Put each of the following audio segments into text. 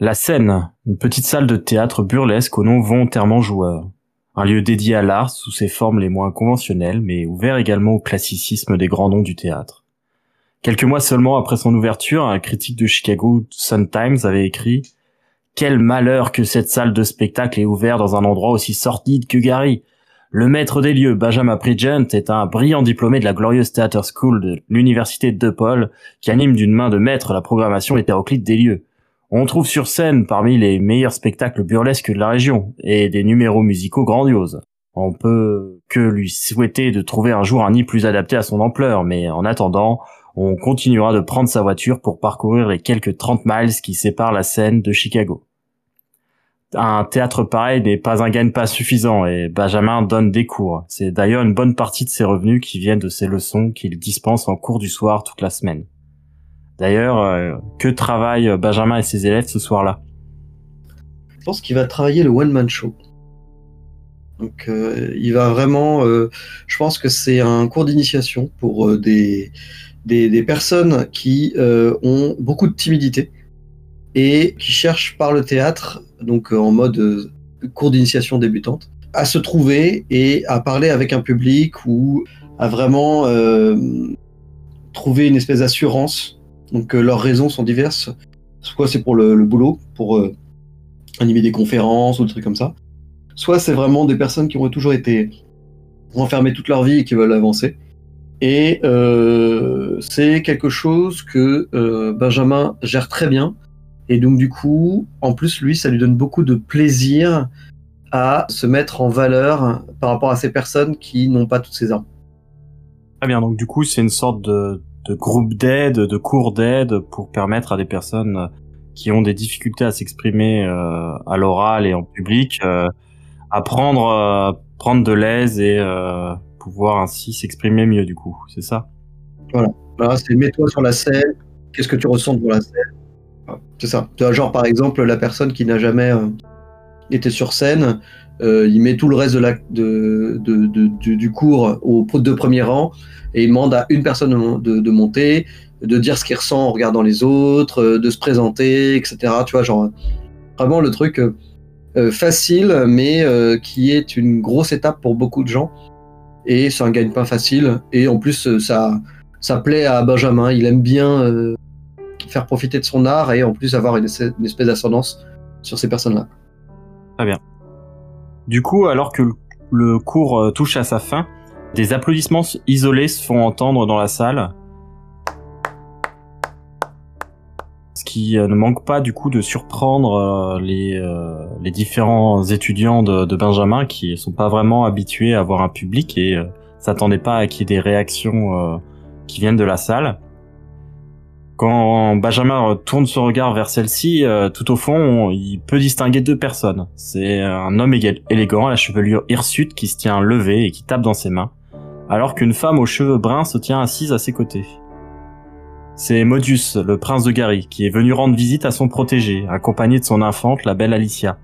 La scène, une petite salle de théâtre burlesque au nom volontairement joueur. Un lieu dédié à l'art sous ses formes les moins conventionnelles, mais ouvert également au classicisme des grands noms du théâtre. Quelques mois seulement après son ouverture, un critique de Chicago Sun-Times avait écrit Quel malheur que cette salle de spectacle est ouverte dans un endroit aussi sordide que Gary. Le maître des lieux, Benjamin Pridgent, est un brillant diplômé de la Glorious Theatre School de l'université de DePaul, qui anime d'une main de maître la programmation hétéroclite des lieux. On trouve sur scène parmi les meilleurs spectacles burlesques de la région et des numéros musicaux grandioses. On peut que lui souhaiter de trouver un jour un nid plus adapté à son ampleur, mais en attendant, on continuera de prendre sa voiture pour parcourir les quelques 30 miles qui séparent la scène de Chicago. Un théâtre pareil n'est pas un gagne-pas suffisant et Benjamin donne des cours. C'est d'ailleurs une bonne partie de ses revenus qui viennent de ses leçons qu'il dispense en cours du soir toute la semaine. D'ailleurs, euh, que travaillent Benjamin et ses élèves ce soir-là Je pense qu'il va travailler le one-man show. Donc, euh, il va vraiment. Euh, je pense que c'est un cours d'initiation pour des, personnes qui ont beaucoup de timidité et qui cherchent par le théâtre, donc en mode cours d'initiation débutante, à se trouver et à parler avec un public ou à vraiment trouver une espèce d'assurance donc euh, leurs raisons sont diverses. Soit c'est pour le, boulot, pour euh, animer des conférences ou des trucs comme ça. Soit c'est vraiment des personnes qui ont toujours été renfermées toute leur vie et qui veulent avancer. Et euh, c'est quelque chose que Benjamin gère très bien. Et donc du coup, en plus, lui, ça lui donne beaucoup de plaisir à se mettre en valeur par rapport à ces personnes qui n'ont pas toutes ces armes. Bien, donc du coup, c'est une sorte de, de groupes d'aide, de cours d'aide pour permettre à des personnes qui ont des difficultés à s'exprimer euh, à l'oral et en public euh, à prendre euh, prendre de l'aise et pouvoir ainsi s'exprimer mieux du coup, c'est ça? Voilà, voilà c'est mets-toi sur la scène, qu'est-ce que tu ressens pour la scène? C'est ça. Genre par exemple la personne qui n'a jamais été sur scène, il met tout le reste de de, de, du cours au deux premiers rangs et il demande à une personne de, monter, de dire ce qu'il ressent en regardant les autres, euh, de se présenter, etc. Tu vois, genre vraiment le truc euh, euh, facile, mais qui est une grosse étape pour beaucoup de gens. Et c'est un gagne-pain facile. Et en plus, ça, ça plaît à Benjamin. Il aime bien faire profiter de son art et en plus avoir une, espèce d'ascendance sur ces personnes-là. Bien. Du coup, alors que le cours touche à sa fin, des applaudissements isolés se font entendre dans la salle. Ce qui euh, ne manque pas du coup de surprendre euh, les, euh, différents étudiants de, Benjamin qui sont pas vraiment habitués à voir un public et s'attendaient pas à qu'il y ait des réactions qui viennent de la salle. Quand Benjamin tourne son regard vers celle-ci, tout au fond, il peut distinguer deux personnes. C'est un homme élégant à la chevelure hirsute qui se tient levé et qui tape dans ses mains alors qu'une femme aux cheveux bruns se tient assise à ses côtés. C'est Modius, le prince de Gary, qui est venu rendre visite à son protégé, accompagné de son infante, la belle Alicia.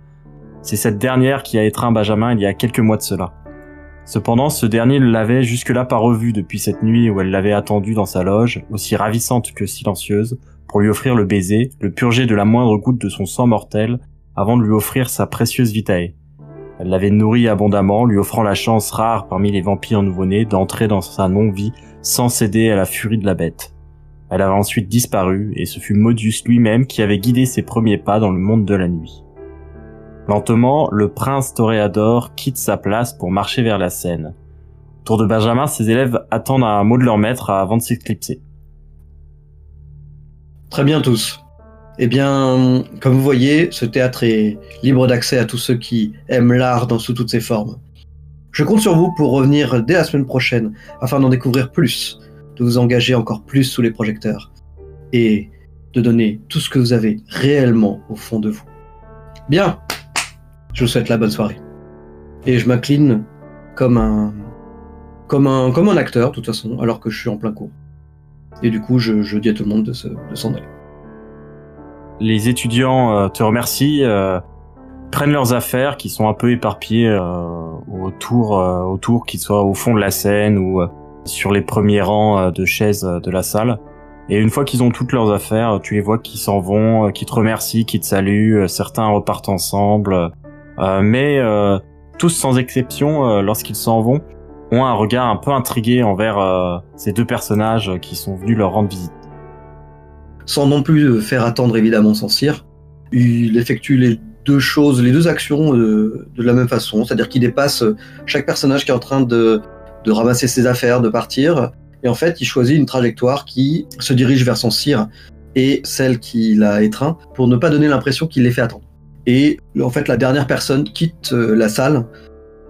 C'est cette dernière qui a étreint Benjamin il y a quelques mois de cela. Cependant, ce dernier l'avait jusque-là pas revu depuis cette nuit où elle l'avait attendu dans sa loge, aussi ravissante que silencieuse, pour lui offrir le baiser, le purger de la moindre goutte de son sang mortel, avant de lui offrir sa précieuse vitae. Elle l'avait nourri abondamment, lui offrant la chance rare parmi les vampires nouveau-nés d'entrer dans sa non-vie sans céder à la furie de la bête. Elle avait ensuite disparu, et ce fut Modius lui-même qui avait guidé ses premiers pas dans le monde de la nuit. Lentement, le prince Toréador quitte sa place pour marcher vers la scène. Autour de Benjamin, ses élèves attendent un mot de leur maître avant de s'éclipser. Très bien tous. Eh bien, comme vous voyez, ce théâtre est libre d'accès à tous ceux qui aiment l'art dans sous toutes ses formes. Je compte sur vous pour revenir dès la semaine prochaine afin d'en découvrir plus, de vous engager encore plus sous les projecteurs et de donner tout ce que vous avez réellement au fond de vous. Bien, je vous souhaite la bonne soirée. Et je m'incline comme un, comme un, comme un acteur, de toute façon, alors que je suis en plein cours. Et du coup, je, je dis à tout le monde de se- de s'en aller. Les étudiants euh, te remercient, euh, prennent leurs affaires qui sont un peu éparpillées euh, autour, autour qu'ils soient au fond de la scène ou sur les premiers rangs de chaises de la salle. Et une fois qu'ils ont toutes leurs affaires, tu les vois qui s'en vont, qui te remercient, qui te saluent. Certains repartent ensemble, mais euh, tous sans exception, euh, lorsqu'ils s'en vont, ont un regard un peu intrigué envers euh, ces deux personnages qui sont venus leur rendre visite. sans non plus euh, faire attendre évidemment son cire. Il effectue les deux choses, les deux actions euh, de la même façon, c'est-à-dire qu'il dépasse euh, chaque personnage qui est en train de, de ramasser ses affaires, de partir, et en fait il choisit une trajectoire qui se dirige vers son cire et celle qui l'a étreint pour ne pas donner l'impression qu'il les fait attendre. Et en fait la dernière personne quitte euh, la salle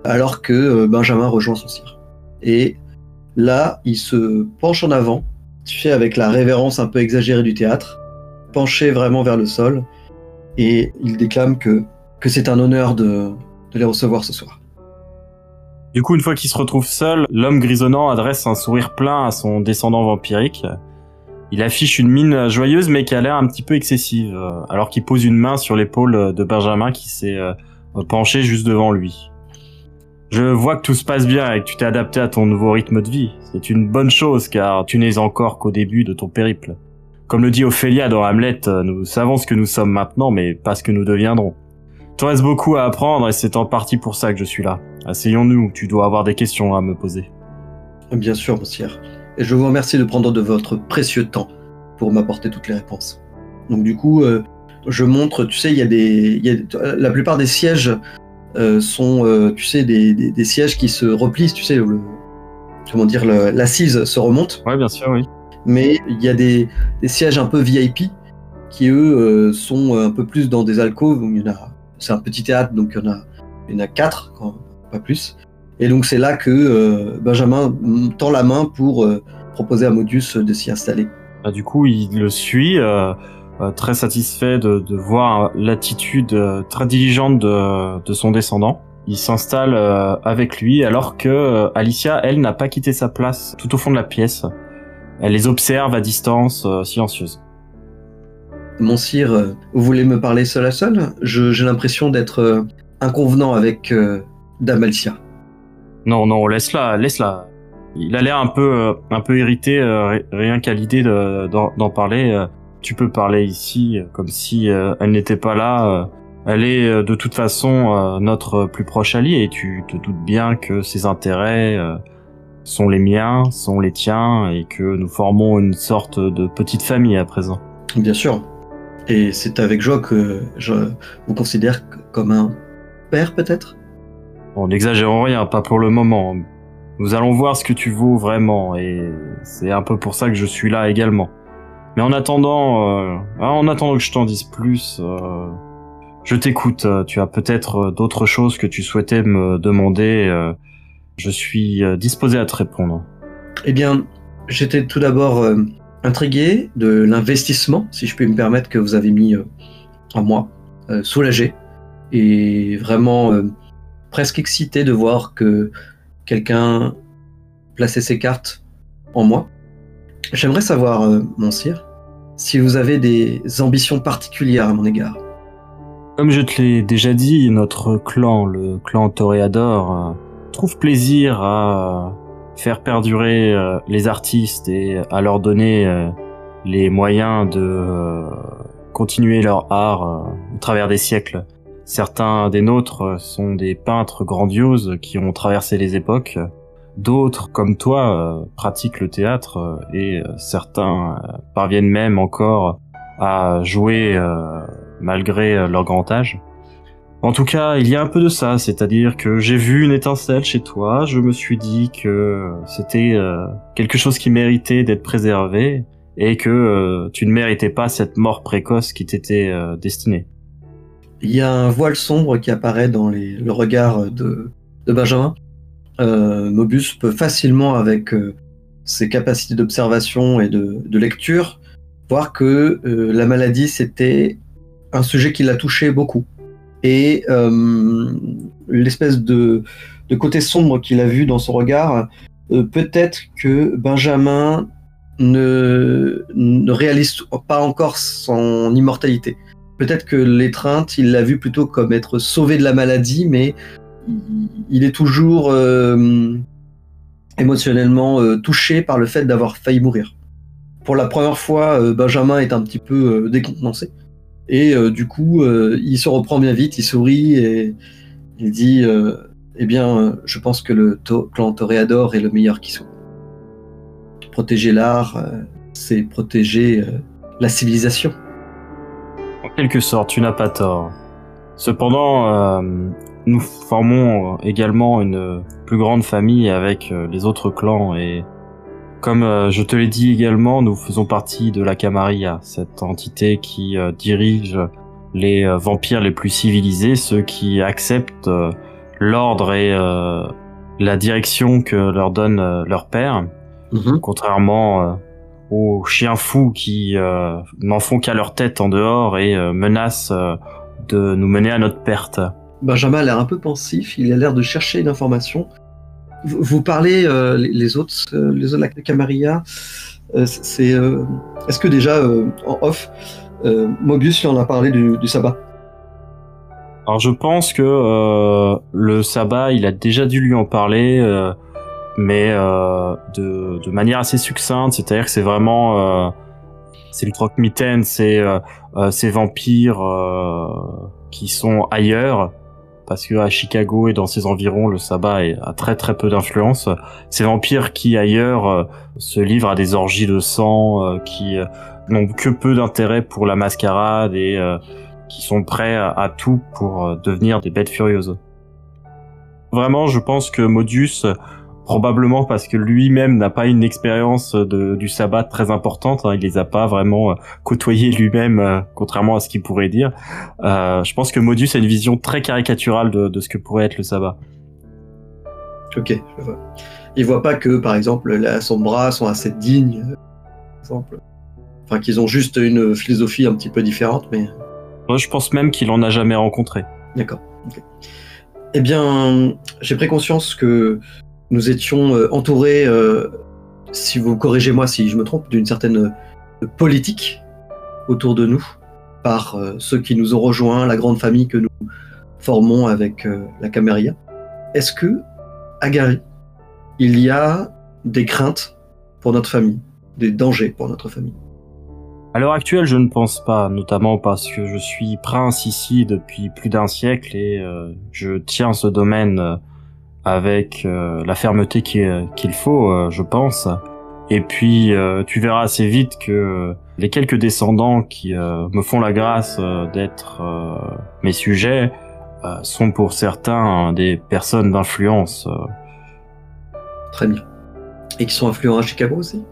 alors que euh, Benjamin rejoint son cire. Et là il se penche en avant sais, avec la révérence un peu exagérée du théâtre, penché vraiment vers le sol, et il déclame que, que c'est un honneur de les recevoir ce soir. Du coup, une fois qu'il se retrouve seul, l'homme grisonnant adresse un sourire plein à son descendant vampirique. Il affiche une mine joyeuse mais qui a l'air un petit peu excessive, euh, alors qu'il pose une main sur l'épaule de Benjamin qui s'est euh, penché juste devant lui. Je vois que tout se passe bien et que tu t'es adapté à ton nouveau rythme de vie. C'est une bonne chose car tu n'es encore qu'au début de ton périple. Comme le dit Ophélia dans Hamlet, euh, nous savons ce que nous sommes maintenant mais pas ce que nous deviendrons. Tu reste beaucoup à apprendre et c'est en partie pour ça que je suis là. Asseyons-nous, tu dois avoir des questions à me poser. Bien sûr, monsieur. Et je vous remercie de prendre de votre précieux temps pour m'apporter toutes les réponses. Donc du coup, euh, je montre, tu sais, il y a des, il y a- la plupart des sièges euh, sont, euh, tu sais, des, des- des sièges qui se replient, tu sais, le, comment dire, l'assise se remonte. Ouais, bien sûr, oui. mais il y a des, des sièges un peu VIP qui eux sont un peu plus dans des alcôves. Il y en a, c'est un petit théâtre, donc il y en a, il y en a quatre, pas plus. Et donc c'est là que euh, Benjamin tend la main pour euh, proposer à Modius de s'y installer. Bah, du coup, il le suit, euh, euh, très satisfait de, de voir l'attitude euh, très diligente de, de son descendant. Il s'installe euh, avec lui alors que euh, Alicia, elle, n'a pas quitté sa place tout au fond de la pièce. Elle les observe à distance, euh, silencieuse. Mon sire, euh, vous voulez me parler seul à seul? J'ai l'impression d'être euh, inconvenant avec euh, Dame Alicia. Non, non, laisse-la, laisse-la. Il a l'air un peu, euh, un peu irrité, euh, ri- rien qu'à l'idée de- d'en parler. euh. Tu peux parler ici, comme si elle n'était pas là. Elle est de toute façon notre plus proche allié et tu te doutes bien que ses intérêts sont les miens, sont les tiens et que nous formons une sorte de petite famille à présent. Bien sûr. Et c'est avec joie que je vous considère comme un père peut-être? Bon, n'exagérons rien, pas pour le moment. Nous allons voir ce que tu vaux vraiment, et c'est un peu pour ça que je suis là également. Mais en attendant, euh, en attendant que je t'en dise plus, euh, je t'écoute. Euh, Tu as peut-être d'autres choses que tu souhaitais me demander. je suis disposé à te répondre. Eh bien, j'étais tout d'abord intrigué de l'investissement, si je puis me permettre, que vous avez mis en moi, soulagé et vraiment presque excité de voir que quelqu'un plaçait ses cartes en moi. J'aimerais savoir, euh, mon sire, si vous avez des ambitions particulières à mon égard. Comme je te l'ai déjà dit, notre clan, le clan Toréador, euh, trouve plaisir à faire perdurer euh, les artistes et à leur donner les moyens de continuer leur art au travers des siècles. Certains des nôtres euh, sont des peintres grandioses qui ont traversé les époques. D'autres, comme toi, euh, pratiquent le théâtre euh, et certains parviennent même encore à jouer malgré leur grand âge. En tout cas, il y a un peu de ça, c'est-à-dire que j'ai vu une étincelle chez toi, je me suis dit que c'était quelque chose qui méritait d'être préservé, et que tu ne méritais pas cette mort précoce qui t'était destinée. Il y a un voile sombre qui apparaît dans le regard de, Benjamin. Mobus peut facilement, avec ses capacités d'observation et de, lecture, voir que la maladie, c'était un sujet qui l'a touché beaucoup. Et l'espèce de, côté sombre qu'il a vu dans son regard, euh, peut-être que Benjamin ne réalise pas encore son immortalité. Peut-être que l'étreinte, il l'a vu plutôt comme être sauvé de la maladie, mais il est toujours euh, émotionnellement euh, touché par le fait d'avoir failli mourir. Pour la première fois, Benjamin est un petit peu décontenancé. Et du coup, il se reprend bien vite, il sourit et il dit eh bien, euh, je pense que le clan Toréador est le meilleur qui soit. Protéger l'art, euh, c'est protéger euh, la civilisation. En quelque sorte, tu n'as pas tort. Cependant, nous formons également une plus grande famille avec les autres clans et comme je te l'ai dit également, nous faisons partie de la Camarilla, cette entité qui dirige les vampires les plus civilisés, ceux qui acceptent l'ordre et euh, la direction que leur donne euh, leur père, mhm. contrairement euh, aux chiens fous qui n'en font qu'à leur tête en dehors et menacent de nous mener à notre perte. Benjamin a l'air un peu pensif, il a l'air de chercher une information. Vous, parlez les autres, les autres de la Camarilla. c'est, est-ce que déjà en off, Mobius lui en a parlé du sabbat? Alors je pense que euh, le sabbat, il a déjà dû lui en parler, euh, mais euh, de, de, manière assez succincte. C'est-à-dire que c'est vraiment, euh, c'est le croque-mitaine, c'est euh, ces vampires qui sont ailleurs, parce que à Chicago et dans ses environs, le sabbat a très très peu d'influence. Ces vampires qui ailleurs se livrent à des orgies de sang, qui n'ont que peu d'intérêt pour la mascarade et qui sont prêts à, tout pour euh, devenir des bêtes furieuses. Vraiment, je pense que Modius, probablement parce que lui-même n'a pas une expérience du sabbat très importante, hein, il les a pas vraiment euh, côtoyés lui-même, euh, contrairement à ce qu'il pourrait dire. je pense que Modius a une vision très caricaturale de, ce que pourrait être le sabbat. Ok, je vois. Il voit pas que, par exemple, son bras sont assez dignes, par exemple. Enfin, qu'ils ont juste une philosophie un petit peu différente, mais moi, je pense même qu'il en a jamais rencontré. D'accord. Eh bien, j'ai pris conscience que nous étions euh, entourés, euh, si vous corrigez-moi si je me trompe, d'une certaine euh, politique autour de nous par ceux qui nous ont rejoints, la grande famille que nous formons avec la Caméria. Est-ce que, à Gary, il y a des craintes pour notre famille, des dangers pour notre famille? À l'heure actuelle, je ne pense pas, notamment parce que je suis prince ici depuis plus d'un siècle et je tiens ce domaine avec euh, la fermeté qu'il faut, je pense. Et puis, tu verras assez vite que les quelques descendants qui me font la grâce d'être mes sujets sont pour certains des personnes d'influence. Très bien. Et qui sont influents à Chicago aussi?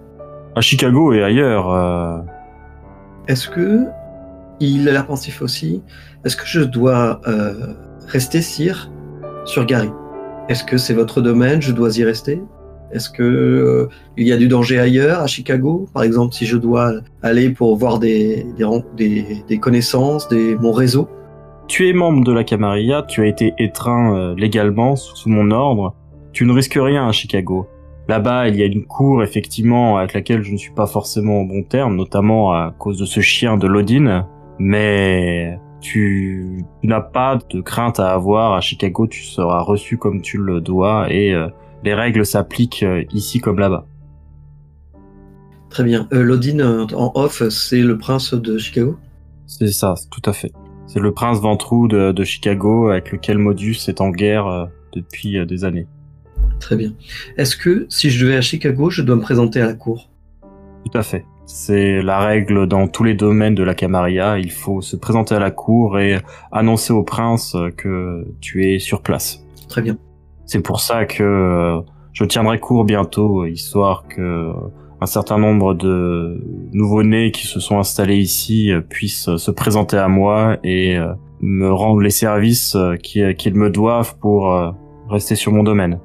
À Chicago et ailleurs. Est-ce que il a l'air pensif aussi? Est-ce que je dois euh, rester sire sur Gary? Est-ce que c'est votre domaine Je dois y rester? Est-ce que euh, il y a du danger ailleurs, à Chicago? Par exemple, si je dois aller pour voir des, des, connaissances, mon réseau Tu es membre de la Camarilla, tu as été étreint euh, légalement sous mon ordre. Tu ne risques rien à Chicago. Là-bas, il y a une cour, effectivement, avec laquelle je ne suis pas forcément en bon terme, notamment à cause de ce chien de Lodin, mais tu n'as pas de crainte à avoir. À Chicago, tu seras reçu comme tu le dois et euh, les règles s'appliquent euh, ici comme là-bas. Très bien. Euh, Lodin, en off, c'est le prince de Chicago? C'est ça, tout à fait. C'est le prince Ventrou de, de, Chicago avec lequel Modus est en guerre depuis des années. Très bien. Est-ce que si je vais à Chicago, je dois me présenter à la cour? Tout à fait. C'est la règle dans tous les domaines de la Camarilla. Il faut se présenter à la cour et annoncer au prince que tu es sur place. Très bien. C'est pour ça que euh, je tiendrai court bientôt, histoire que un certain nombre de nouveaux-nés qui se sont installés ici puissent se présenter à moi et me rendre les services qu'ils me doivent pour rester sur mon domaine.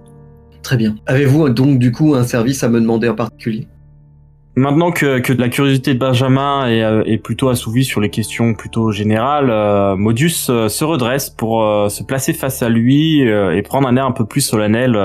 Très bien. Avez-vous donc du coup un service à me demander en particulier? Maintenant que, que la curiosité de Benjamin est, euh, est plutôt assouvie sur les questions plutôt générales, euh, Modius euh, se redresse pour se placer face à lui et prendre un air un peu plus solennel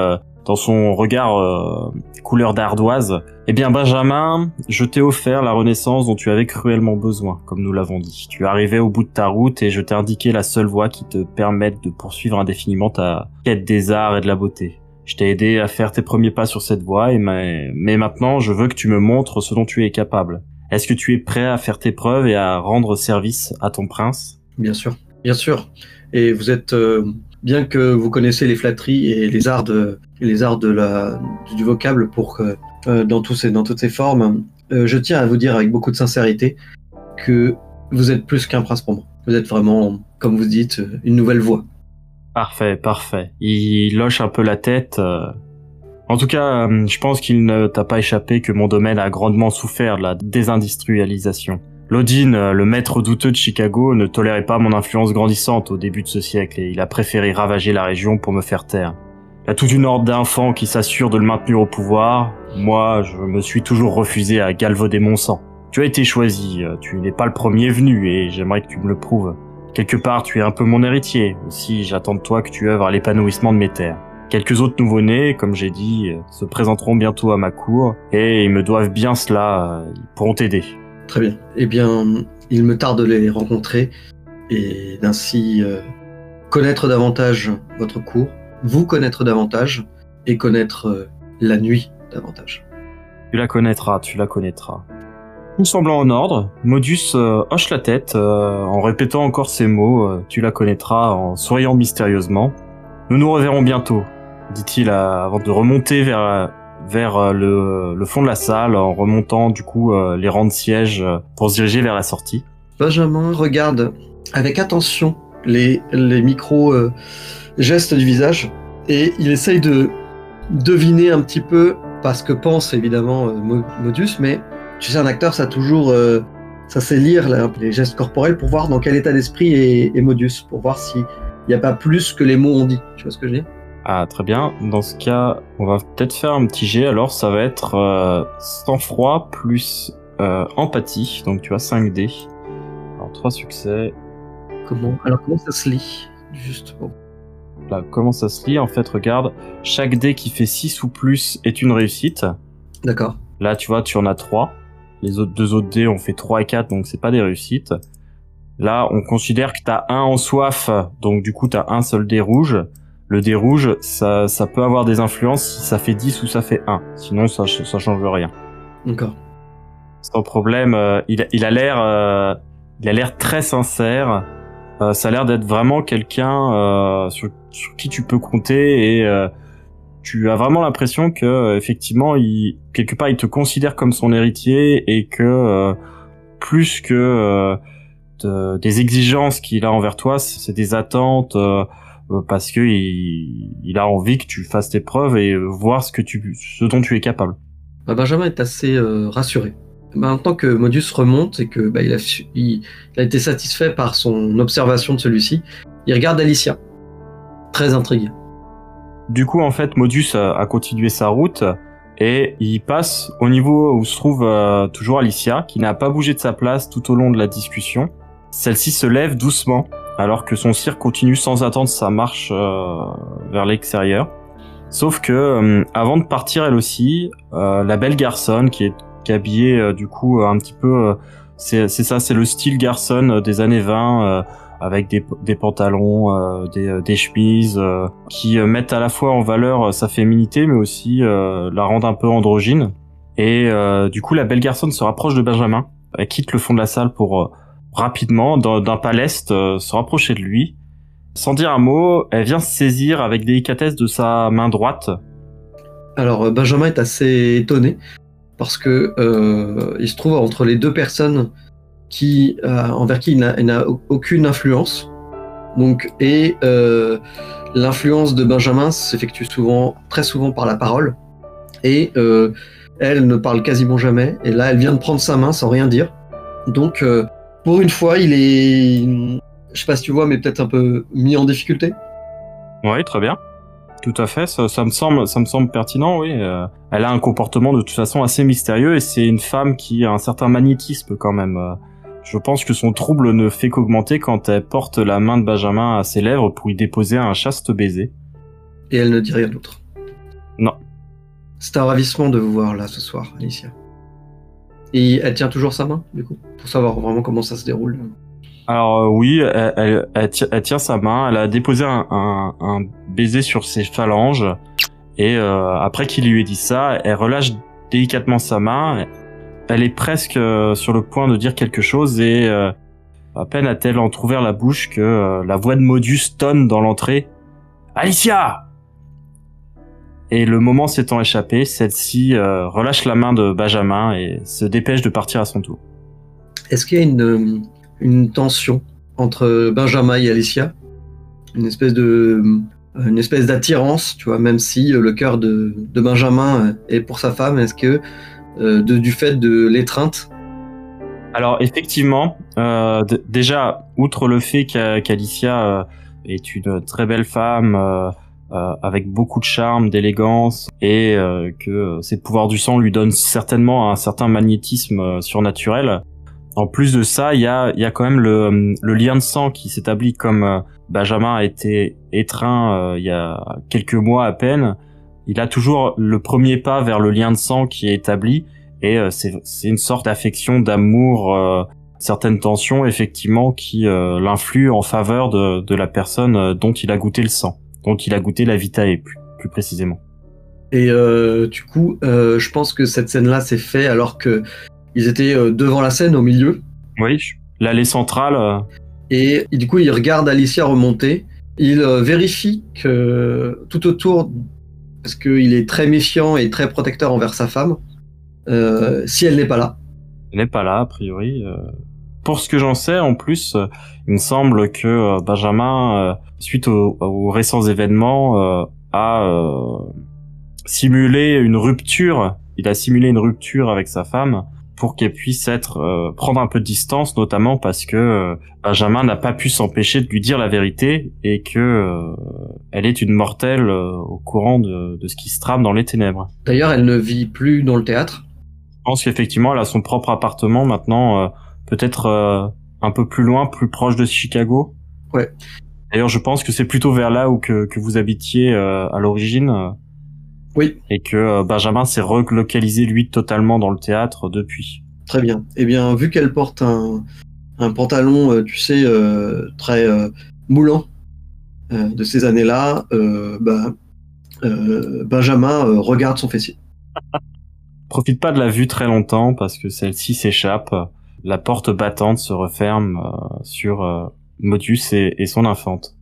dans son regard couleur d'ardoise. Eh bien Benjamin, je t'ai offert la renaissance dont tu avais cruellement besoin, comme nous l'avons dit. Tu arrivé au bout de ta route et je t'ai indiqué la seule voie qui te permette de poursuivre indéfiniment ta quête des arts et de la beauté. Je t'ai aidé à faire tes premiers pas sur cette voie, et mais, maintenant je veux que tu me montres ce dont tu es capable. Est-ce que tu es prêt à faire tes preuves et à rendre service à ton prince? Bien sûr, bien sûr. Et vous êtes, euh, bien que vous connaissez les flatteries et les arts de, les arts de la, du vocable pour que, euh, dans, tous ces, dans toutes ces formes, euh, je tiens à vous dire avec beaucoup de sincérité que vous êtes plus qu'un prince pour moi. Vous êtes vraiment, comme vous dites, une nouvelle voix. Parfait, parfait. Il loche un peu la tête. Euh. En tout cas, euh, je pense qu'il ne t'a pas échappé que mon domaine a grandement souffert de la désindustrialisation. Lodin, euh, le maître douteux de Chicago, ne tolérait pas mon influence grandissante au début de ce siècle et il a préféré ravager la région pour me faire taire. Il y a toute une horde d'infants qui s'assurent de le maintenir au pouvoir. Moi, je me suis toujours refusé à galvauder mon sang. Tu as été choisi, tu n'es pas le premier venu et j'aimerais que tu me le prouves. Quelque part, tu es un peu mon héritier. Aussi, j'attends de toi que tu œuvres à l'épanouissement de mes terres. Quelques autres nouveau-nés, comme j'ai dit, euh, se présenteront bientôt à ma cour, et ils me doivent bien cela, ils pourront t'aider. Très bien. Eh bien, il me tarde de les rencontrer, et d'ainsi euh, connaître davantage votre cour, vous connaître davantage, et connaître euh, la nuit davantage. Tu la connaîtras, tu la connaîtras. Tout semblant en ordre, Modus euh, hoche la tête euh, en répétant encore ces mots. Euh, tu la connaîtras en souriant mystérieusement. Nous nous reverrons bientôt, dit-il avant de remonter vers vers le, fond de la salle en remontant du coup les rangs de sièges pour se diriger vers la sortie. Benjamin regarde avec attention les, les micros gestes du visage et il essaye de deviner un petit peu parce que pense évidemment Modus, mais sais, un acteur, ça toujours, euh, ça sait lire les gestes corporels pour voir dans quel état d'esprit est, Modius, pour voir s'il n'y a pas plus que les mots ont dit. Tu vois ce que je dis? Ah, très bien. Dans ce cas, on va peut-être faire un petit jet. Alors, ça va être euh, sang-froid plus euh, empathie. Donc, tu as 5 dés. Alors, 3 succès. Comment? Alors, comment ça se lit Juste Là, comment ça se lit? En fait, regarde, chaque dé qui fait 6 ou plus est une réussite. D'accord. Là, tu vois, tu en as 3. Les autres deux autres dés ont fait 3 et 4, donc c'est pas des réussites. Là, on considère que t'as un en soif, donc du coup t'as un seul dé rouge. Le dé rouge, ça, ça peut avoir des influences si ça fait 10 ou ça fait 1. Sinon, ça, ça change rien. D'accord. Sans problème, euh, il, il a l'air, euh, il a l'air très sincère. Euh, ça a l'air d'être vraiment quelqu'un sur, sur, qui tu peux compter et tu as vraiment l'impression que euh, effectivement, il, quelque part, il te considère comme son héritier et que euh, plus que euh, des exigences qu'il a envers toi, c'est des attentes parce que il, a envie que tu fasses tes preuves et voir ce que tu, ce dont tu es capable. Bah, Benjamin est assez rassuré. Maintenant que Modus remonte et que bah, il, a été satisfait par son observation de celui-ci, il regarde Alicia, très intrigué. Du coup, en fait, Modus a, continué sa route et il passe au niveau où se trouve euh, toujours Alicia, qui n'a pas bougé de sa place tout au long de la discussion. Celle-ci se lève doucement, alors que son cire continue sans attendre sa marche euh, vers l'extérieur. Sauf que, euh, avant de partir elle aussi, la belle garçonne qui est, qui habillée du coup un petit peu, c'est ça, c'est le style garçonne des années 20 avec des, pantalons, euh, des, euh, des, chemises euh, qui mettent à la fois en valeur sa féminité, mais aussi la rendent un peu androgyne. Et du coup, la belle garçonne se rapproche de Benjamin. Elle quitte le fond de la salle pour rapidement, d'un pas l'est, se rapprocher de lui. Sans dire un mot, elle vient se saisir avec délicatesse de sa main droite. Alors Benjamin est assez étonné parce que il se trouve entre les deux personnes qui, euh, envers qui il n'a aucune influence. Donc, et euh, l'influence de Benjamin s'effectue souvent, très souvent par la parole. Et euh, Elle ne parle quasiment jamais. Et là, elle vient de prendre sa main sans rien dire. Donc, pour une fois, il est, je sais pas si tu vois, mais peut-être un peu mis en difficulté. Oui, très bien. Tout à fait, ça, me semble, ça me semble pertinent. Oui, elle a un comportement de toute façon assez mystérieux et c'est une femme qui a un certain magnétisme quand même. Je pense que son trouble ne fait qu'augmenter quand elle porte la main de Benjamin à ses lèvres pour y déposer un chaste baiser. Et elle ne dit rien d'autre. Non. C'est un ravissement de vous voir là ce soir, Alicia. Et elle tient toujours sa main, du coup, pour savoir vraiment comment ça se déroule. Alors euh, oui, elle, elle, elle, tient, elle, tient, sa main, elle a déposé un, un, un baiser sur ses phalanges, et euh, après qu'il lui ait dit ça, elle relâche délicatement sa main, elle est presque euh, sur le point de dire quelque chose, et euh, à peine a-t-elle entrouvert la bouche que euh, la voix de Modus tonne dans l'entrée. Alicia Et le moment s'étant échappé, celle-ci relâche la main de Benjamin et se dépêche de partir à son tour. Est-ce qu'il y a une une tension entre Benjamin et Alicia, une espèce de une espèce d'attirance, tu vois, même si le cœur de, de, Benjamin est pour sa femme, est-ce que de, du fait de l'étreinte Alors effectivement, euh, déjà, outre le fait qu'Alicia euh, est une très belle femme euh, euh, avec beaucoup de charme, d'élégance, et que ses pouvoirs du sang lui donnent certainement un certain magnétisme surnaturel, en plus de ça, il y a, quand même le, lien de sang qui s'établit comme euh, Benjamin a été étreint euh, il y a quelques mois à peine. Il a toujours le premier pas vers le lien de sang qui est établi et euh, c'est une sorte d'affection, d'amour, certaines tensions effectivement qui l'influent en faveur de, de la personne dont il a goûté le sang, dont il a goûté la vitae plus, plus précisément. Et du coup, je pense que cette scène-là s'est fait alors que ils étaient euh, devant la scène, au milieu. Oui, l'allée centrale. Euh. Et, du coup, il regarde Alicia remonter. Il euh, vérifie que tout autour, parce qu'il est très méfiant et très protecteur envers sa femme, euh, si elle n'est pas là. Elle n'est pas là, a priori. Pour ce que j'en sais, en plus, il me semble que Benjamin, suite aux, aux, récents événements, a simulé une rupture. Il a simulé une rupture avec sa femme pour qu'elle puisse être euh, prendre un peu de distance, notamment parce que euh, Benjamin n'a pas pu s'empêcher de lui dire la vérité et que euh, elle est une mortelle au courant de, de, ce qui se trame dans les ténèbres. D'ailleurs, elle ne vit plus dans le théâtre. Je pense qu'effectivement, elle a son propre appartement maintenant, peut-être un peu plus loin, plus proche de Chicago. Ouais. D'ailleurs, je pense que c'est plutôt vers là où que, que vous habitiez à l'origine. Oui. Et que euh, Benjamin s'est relocalisé lui totalement dans le théâtre depuis. Très bien. Eh bien, vu qu'elle porte un, un pantalon, euh, tu sais, euh, très euh, moulant euh, de ces années-là, bah, Benjamin regarde son fessier. Profite pas de la vue très longtemps parce que celle-ci s'échappe. La porte battante se referme sur Modus et, et son infante.